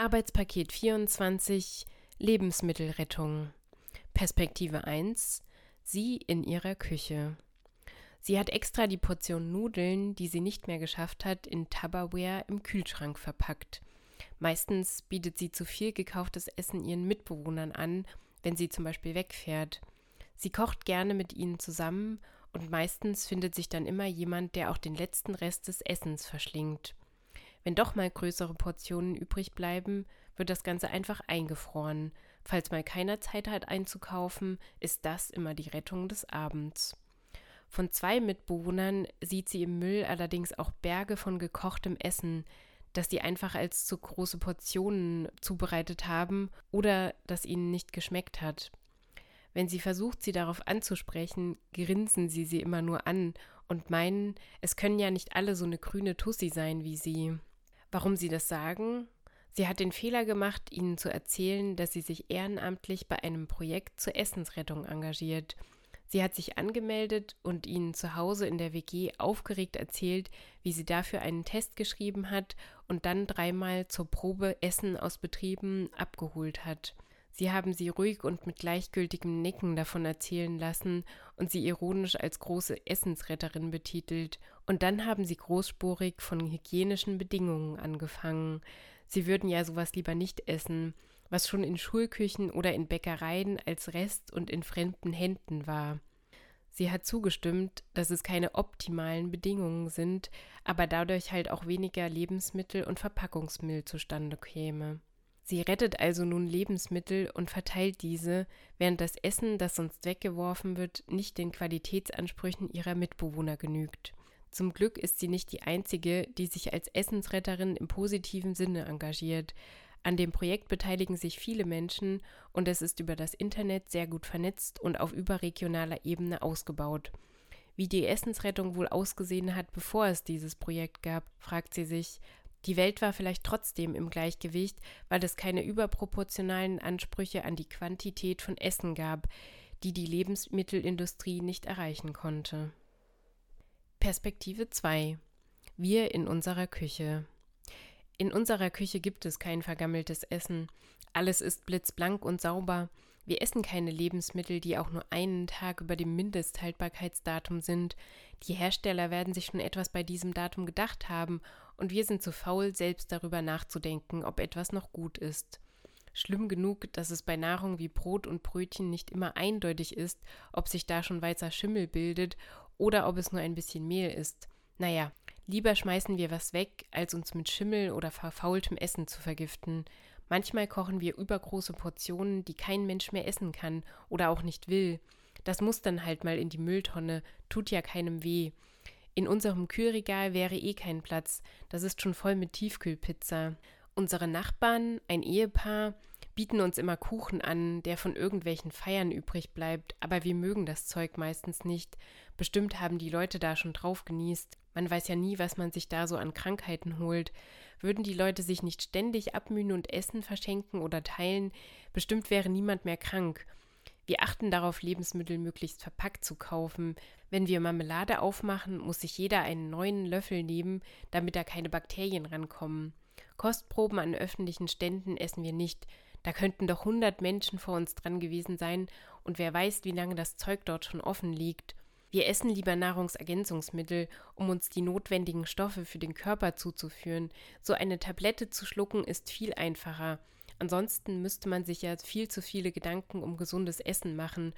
Arbeitspaket 24 Lebensmittelrettung. Perspektive 1 Sie in ihrer Küche. Sie hat extra die Portion Nudeln, die sie nicht mehr geschafft hat, in Tupperware im Kühlschrank verpackt. Meistens bietet sie zu viel gekauftes Essen ihren Mitbewohnern an, wenn sie zum Beispiel wegfährt. Sie kocht gerne mit ihnen zusammen und meistens findet sich dann immer jemand, der auch den letzten Rest des Essens verschlingt. Wenn doch mal größere Portionen übrig bleiben, wird das Ganze einfach eingefroren. Falls mal keiner Zeit hat einzukaufen, ist das immer die Rettung des Abends. Von zwei Mitbewohnern sieht sie im Müll allerdings auch Berge von gekochtem Essen, das sie einfach als zu große Portionen zubereitet haben oder das ihnen nicht geschmeckt hat. Wenn sie versucht, sie darauf anzusprechen, grinsen sie sie immer nur an und meinen, es können ja nicht alle so eine grüne Tussi sein wie sie. Warum sie das sagen? Sie hat den Fehler gemacht, ihnen zu erzählen, dass sie sich ehrenamtlich bei einem Projekt zur Essensrettung engagiert. Sie hat sich angemeldet und ihnen zu Hause in der WG aufgeregt erzählt, wie sie dafür einen Test geschrieben hat und dann dreimal zur Probe Essen aus Betrieben abgeholt hat. Sie haben sie ruhig und mit gleichgültigem Nicken davon erzählen lassen und sie ironisch als große Essensretterin betitelt, und dann haben sie großspurig von hygienischen Bedingungen angefangen. Sie würden ja sowas lieber nicht essen, was schon in Schulküchen oder in Bäckereien als Rest und in fremden Händen war. Sie hat zugestimmt, dass es keine optimalen Bedingungen sind, aber dadurch halt auch weniger Lebensmittel und Verpackungsmüll zustande käme. Sie rettet also nun Lebensmittel und verteilt diese, während das Essen, das sonst weggeworfen wird, nicht den Qualitätsansprüchen ihrer Mitbewohner genügt. Zum Glück ist sie nicht die Einzige, die sich als Essensretterin im positiven Sinne engagiert. An dem Projekt beteiligen sich viele Menschen und es ist über das Internet sehr gut vernetzt und auf überregionaler Ebene ausgebaut. Wie die Essensrettung wohl ausgesehen hat, bevor es dieses Projekt gab, fragt sie sich. Die Welt war vielleicht trotzdem im Gleichgewicht, weil es keine überproportionalen Ansprüche an die Quantität von Essen gab, die die Lebensmittelindustrie nicht erreichen konnte. Perspektive 2 Wir in unserer Küche In unserer Küche gibt es kein vergammeltes Essen. Alles ist blitzblank und sauber. Wir essen keine Lebensmittel, die auch nur einen Tag über dem Mindesthaltbarkeitsdatum sind. Die Hersteller werden sich schon etwas bei diesem Datum gedacht haben, und wir sind zu faul, selbst darüber nachzudenken, ob etwas noch gut ist. Schlimm genug, dass es bei Nahrung wie Brot und Brötchen nicht immer eindeutig ist, ob sich da schon weißer Schimmel bildet oder ob es nur ein bisschen Mehl ist. Naja, lieber schmeißen wir was weg, als uns mit Schimmel oder verfaultem Essen zu vergiften. Manchmal kochen wir übergroße Portionen, die kein Mensch mehr essen kann oder auch nicht will. Das muss dann halt mal in die Mülltonne, tut ja keinem weh. In unserem Kühlregal wäre eh kein Platz, das ist schon voll mit Tiefkühlpizza. Unsere Nachbarn, ein Ehepaar, bieten uns immer Kuchen an, der von irgendwelchen Feiern übrig bleibt, aber wir mögen das Zeug meistens nicht. Bestimmt haben die Leute da schon drauf genießt. Man weiß ja nie, was man sich da so an Krankheiten holt. Würden die Leute sich nicht ständig abmühen und Essen verschenken oder teilen, bestimmt wäre niemand mehr krank. Wir achten darauf, Lebensmittel möglichst verpackt zu kaufen. Wenn wir Marmelade aufmachen, muss sich jeder einen neuen Löffel nehmen, damit da keine Bakterien rankommen. Kostproben an öffentlichen Ständen essen wir nicht. Da könnten doch hundert Menschen vor uns dran gewesen sein und wer weiß, wie lange das Zeug dort schon offen liegt. Wir essen lieber Nahrungsergänzungsmittel, um uns die notwendigen Stoffe für den Körper zuzuführen. So eine Tablette zu schlucken ist viel einfacher. Ansonsten müsste man sich ja viel zu viele Gedanken um gesundes Essen machen.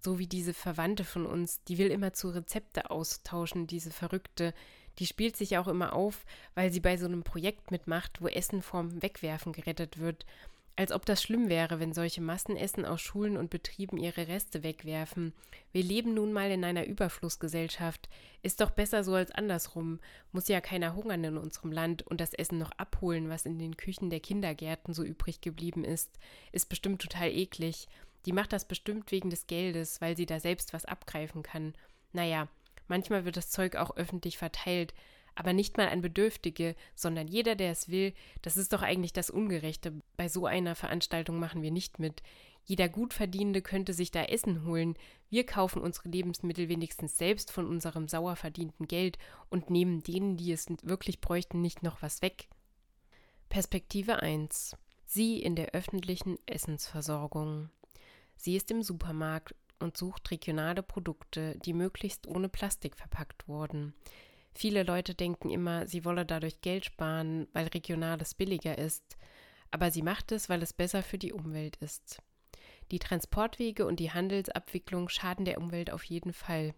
So wie diese Verwandte von uns, die will immer zu Rezepte austauschen, diese Verrückte die spielt sich auch immer auf, weil sie bei so einem Projekt mitmacht, wo Essen vorm Wegwerfen gerettet wird. Als ob das schlimm wäre, wenn solche Massenessen aus Schulen und Betrieben ihre Reste wegwerfen. Wir leben nun mal in einer Überflussgesellschaft. Ist doch besser so als andersrum. Muss ja keiner hungern in unserem Land und das Essen noch abholen, was in den Küchen der Kindergärten so übrig geblieben ist. Ist bestimmt total eklig. Die macht das bestimmt wegen des Geldes, weil sie da selbst was abgreifen kann. Naja, Manchmal wird das Zeug auch öffentlich verteilt, aber nicht mal an Bedürftige, sondern jeder, der es will. Das ist doch eigentlich das Ungerechte. Bei so einer Veranstaltung machen wir nicht mit. Jeder Gutverdienende könnte sich da Essen holen. Wir kaufen unsere Lebensmittel wenigstens selbst von unserem sauer verdienten Geld und nehmen denen, die es wirklich bräuchten, nicht noch was weg. Perspektive 1. Sie in der öffentlichen Essensversorgung. Sie ist im Supermarkt und sucht regionale Produkte, die möglichst ohne Plastik verpackt wurden. Viele Leute denken immer, sie wolle dadurch Geld sparen, weil regionales billiger ist, aber sie macht es, weil es besser für die Umwelt ist. Die Transportwege und die Handelsabwicklung schaden der Umwelt auf jeden Fall.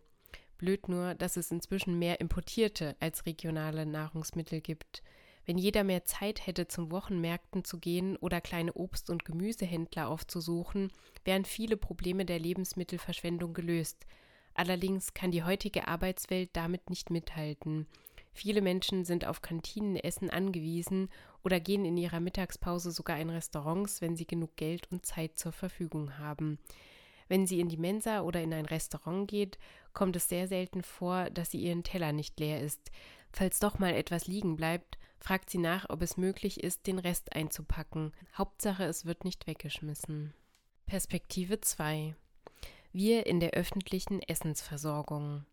Blöd nur, dass es inzwischen mehr importierte als regionale Nahrungsmittel gibt. Wenn jeder mehr Zeit hätte, zum Wochenmärkten zu gehen oder kleine Obst- und Gemüsehändler aufzusuchen, wären viele Probleme der Lebensmittelverschwendung gelöst. Allerdings kann die heutige Arbeitswelt damit nicht mithalten. Viele Menschen sind auf Kantinenessen angewiesen oder gehen in ihrer Mittagspause sogar in Restaurants, wenn sie genug Geld und Zeit zur Verfügung haben. Wenn sie in die Mensa oder in ein Restaurant geht, kommt es sehr selten vor, dass sie ihren Teller nicht leer ist. Falls doch mal etwas liegen bleibt, fragt sie nach, ob es möglich ist, den Rest einzupacken. Hauptsache, es wird nicht weggeschmissen. Perspektive 2 Wir in der öffentlichen Essensversorgung.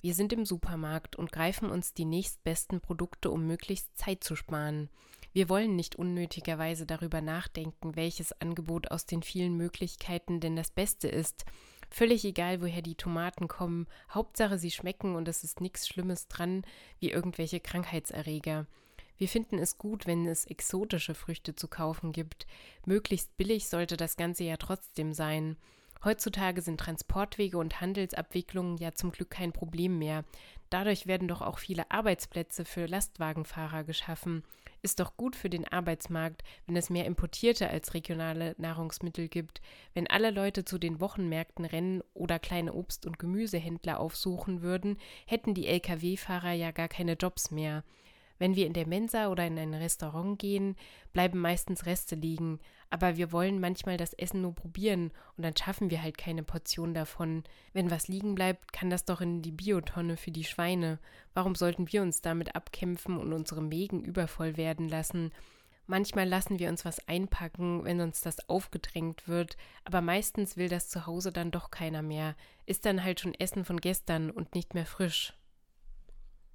Wir sind im Supermarkt und greifen uns die nächstbesten Produkte, um möglichst Zeit zu sparen. Wir wollen nicht unnötigerweise darüber nachdenken, welches Angebot aus den vielen Möglichkeiten denn das Beste ist. Völlig egal, woher die Tomaten kommen, Hauptsache sie schmecken und es ist nichts Schlimmes dran, wie irgendwelche Krankheitserreger. Wir finden es gut, wenn es exotische Früchte zu kaufen gibt. Möglichst billig sollte das Ganze ja trotzdem sein. Heutzutage sind Transportwege und Handelsabwicklungen ja zum Glück kein Problem mehr. Dadurch werden doch auch viele Arbeitsplätze für Lastwagenfahrer geschaffen. Ist doch gut für den Arbeitsmarkt, wenn es mehr importierte als regionale Nahrungsmittel gibt, wenn alle Leute zu den Wochenmärkten rennen oder kleine Obst- und Gemüsehändler aufsuchen würden, hätten die Lkw-Fahrer ja gar keine Jobs mehr. Wenn wir in der Mensa oder in ein Restaurant gehen, bleiben meistens Reste liegen, aber wir wollen manchmal das Essen nur probieren und dann schaffen wir halt keine Portion davon. Wenn was liegen bleibt, kann das doch in die Biotonne für die Schweine. Warum sollten wir uns damit abkämpfen und unsere Mägen übervoll werden lassen? Manchmal lassen wir uns was einpacken, wenn uns das aufgedrängt wird, aber meistens will das zu Hause dann doch keiner mehr, ist dann halt schon Essen von gestern und nicht mehr frisch.